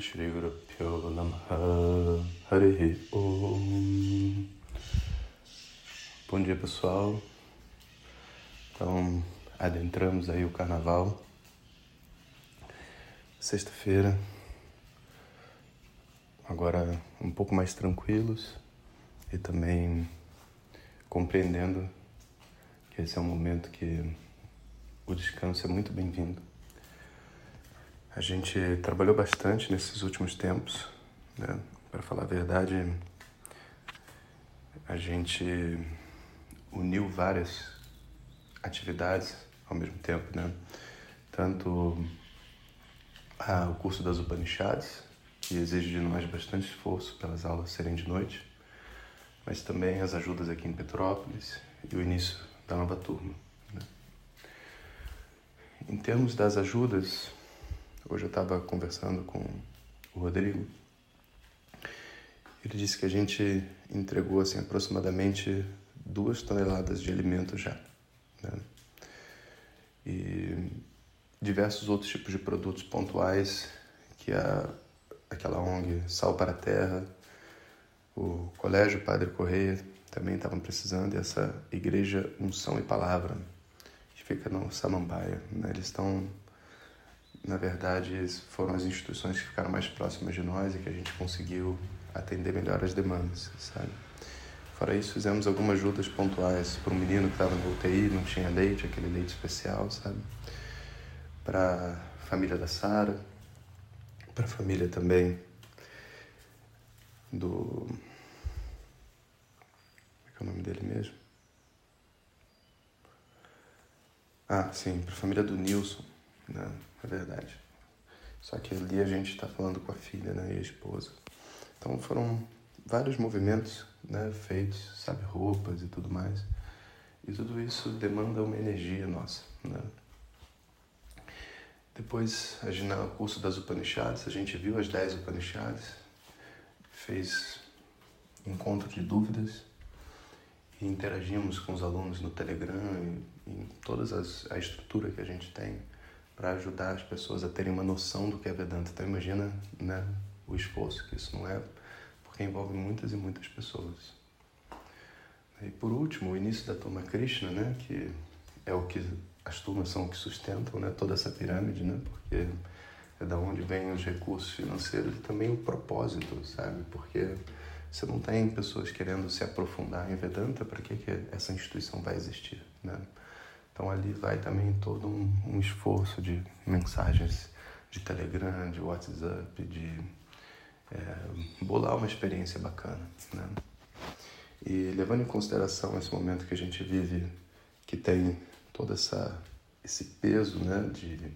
Shri Guru Pyo Namaha Harihi Om. Bom dia pessoal. Então adentramos aí o carnaval. Sexta-feira. Agora um pouco mais tranquilos E também compreendendo que esse é um momento que o descanso é muito bem-vindo a gente trabalhou bastante nesses últimos tempos, né? Para falar a verdade, a gente uniu várias atividades ao mesmo tempo, né? Tanto o curso das Upanishads, que exige de nós bastante esforço pelas aulas serem de noite, mas também as ajudas aqui em Petrópolis e o início da nova turma. Né? Em termos das ajudas, Hoje eu estava conversando com o Rodrigo. Ele disse que a gente entregou assim aproximadamente duas toneladas de alimento já. Né? E diversos outros tipos de produtos pontuais que a, aquela ONG Sal para a Terra, o Colégio Padre Correia também estavam precisando, e essa igreja Unção e Palavra, que fica no Samambaia. Né? Eles estão na verdade, foram as instituições que ficaram mais próximas de nós e que a gente conseguiu atender melhor as demandas, sabe? Fora isso, fizemos algumas ajudas pontuais para um menino que estava no UTI, não tinha leite, aquele leite especial, sabe? Para a família da Sara, para a família também do. Como é que é o nome dele mesmo? Ah, sim, para a família do Nilson, né? é verdade. Só que ali a gente está falando com a filha né, e a esposa. Então foram vários movimentos né, feitos, sabe, roupas e tudo mais. E tudo isso demanda uma energia nossa. Né? Depois, no curso das Upanishads, a gente viu as 10 Upanishads, fez encontro de dúvidas e interagimos com os alunos no Telegram e em toda a estrutura que a gente tem para ajudar as pessoas a terem uma noção do que é Vedanta. Então imagina né, o esforço que isso não é, porque envolve muitas e muitas pessoas. E por último, o início da turma Krishna, né, que é o que as turmas são que sustentam né, toda essa pirâmide, né, porque é da onde vêm os recursos financeiros e também o propósito, sabe? Porque você não tem pessoas querendo se aprofundar em Vedanta, para que, que essa instituição vai existir, né? Então ali vai também todo um, um esforço de mensagens de Telegram, de WhatsApp, de é, bolar uma experiência bacana. Né? E levando em consideração esse momento que a gente vive, que tem todo essa, esse peso né, de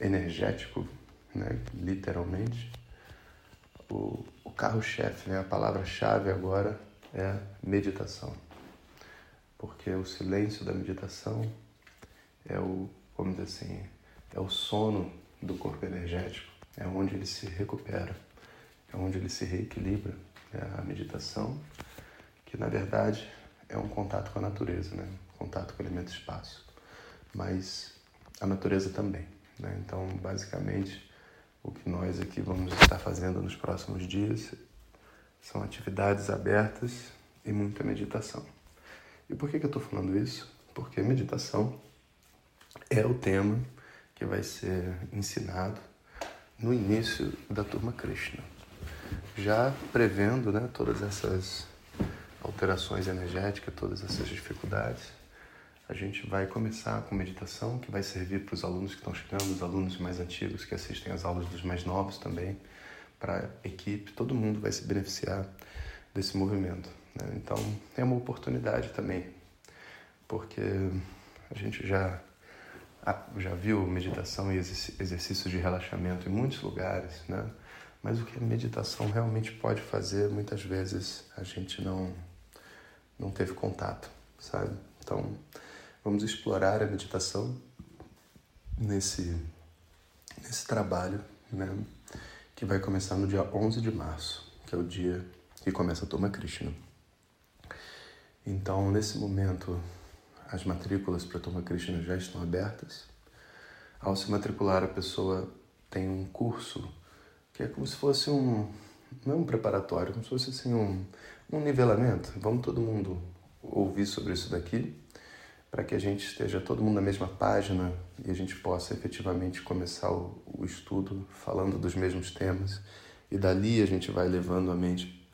energético, né, literalmente, o, o carro-chefe, né, a palavra-chave agora é meditação porque o silêncio da meditação é o, vamos dizer assim, é o sono do corpo energético, é onde ele se recupera, é onde ele se reequilibra. É a meditação, que na verdade é um contato com a natureza, né? contato com o elemento espaço, mas a natureza também. Né? Então, basicamente, o que nós aqui vamos estar fazendo nos próximos dias são atividades abertas e muita meditação. E por que, que eu estou falando isso? Porque meditação é o tema que vai ser ensinado no início da turma Krishna. Já prevendo né, todas essas alterações energéticas, todas essas dificuldades, a gente vai começar com meditação que vai servir para os alunos que estão chegando, os alunos mais antigos que assistem às aulas dos mais novos também, para a equipe, todo mundo vai se beneficiar desse movimento. Né? Então é uma oportunidade também, porque a gente já, já viu meditação e exercícios de relaxamento em muitos lugares, né? mas o que a meditação realmente pode fazer, muitas vezes a gente não, não teve contato, sabe? Então vamos explorar a meditação nesse, nesse trabalho, né? que vai começar no dia 11 de março, que é o dia que começa a Toma Krishna. Então, nesse momento, as matrículas para a Turma Krishna já estão abertas. Ao se matricular, a pessoa tem um curso que é como se fosse um, não é um preparatório, como se fosse assim um, um nivelamento. Vamos todo mundo ouvir sobre isso daqui, para que a gente esteja todo mundo na mesma página e a gente possa efetivamente começar o, o estudo falando dos mesmos temas e dali a gente vai levando a mente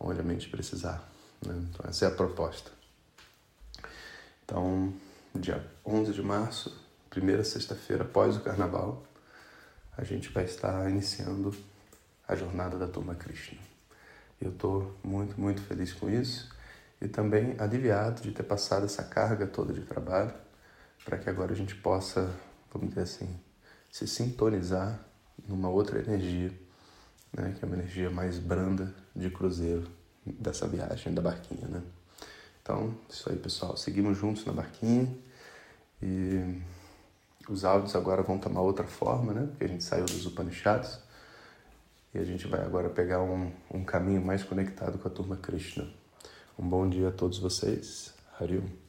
onde a mente precisar. Né? Então, essa é a proposta. Então, dia 11 de março, primeira sexta-feira após o carnaval, a gente vai estar iniciando a jornada da turma Krishna. Eu estou muito, muito feliz com isso e também aliviado de ter passado essa carga toda de trabalho para que agora a gente possa, vamos dizer assim, se sintonizar numa outra energia, né, que é uma energia mais branda de cruzeiro dessa viagem da barquinha, né? Então, isso aí, pessoal. Seguimos juntos na barquinha e os áudios agora vão tomar outra forma, né? Porque a gente saiu dos Upanishads e a gente vai agora pegar um, um caminho mais conectado com a turma Krishna. Um bom dia a todos vocês. Harium.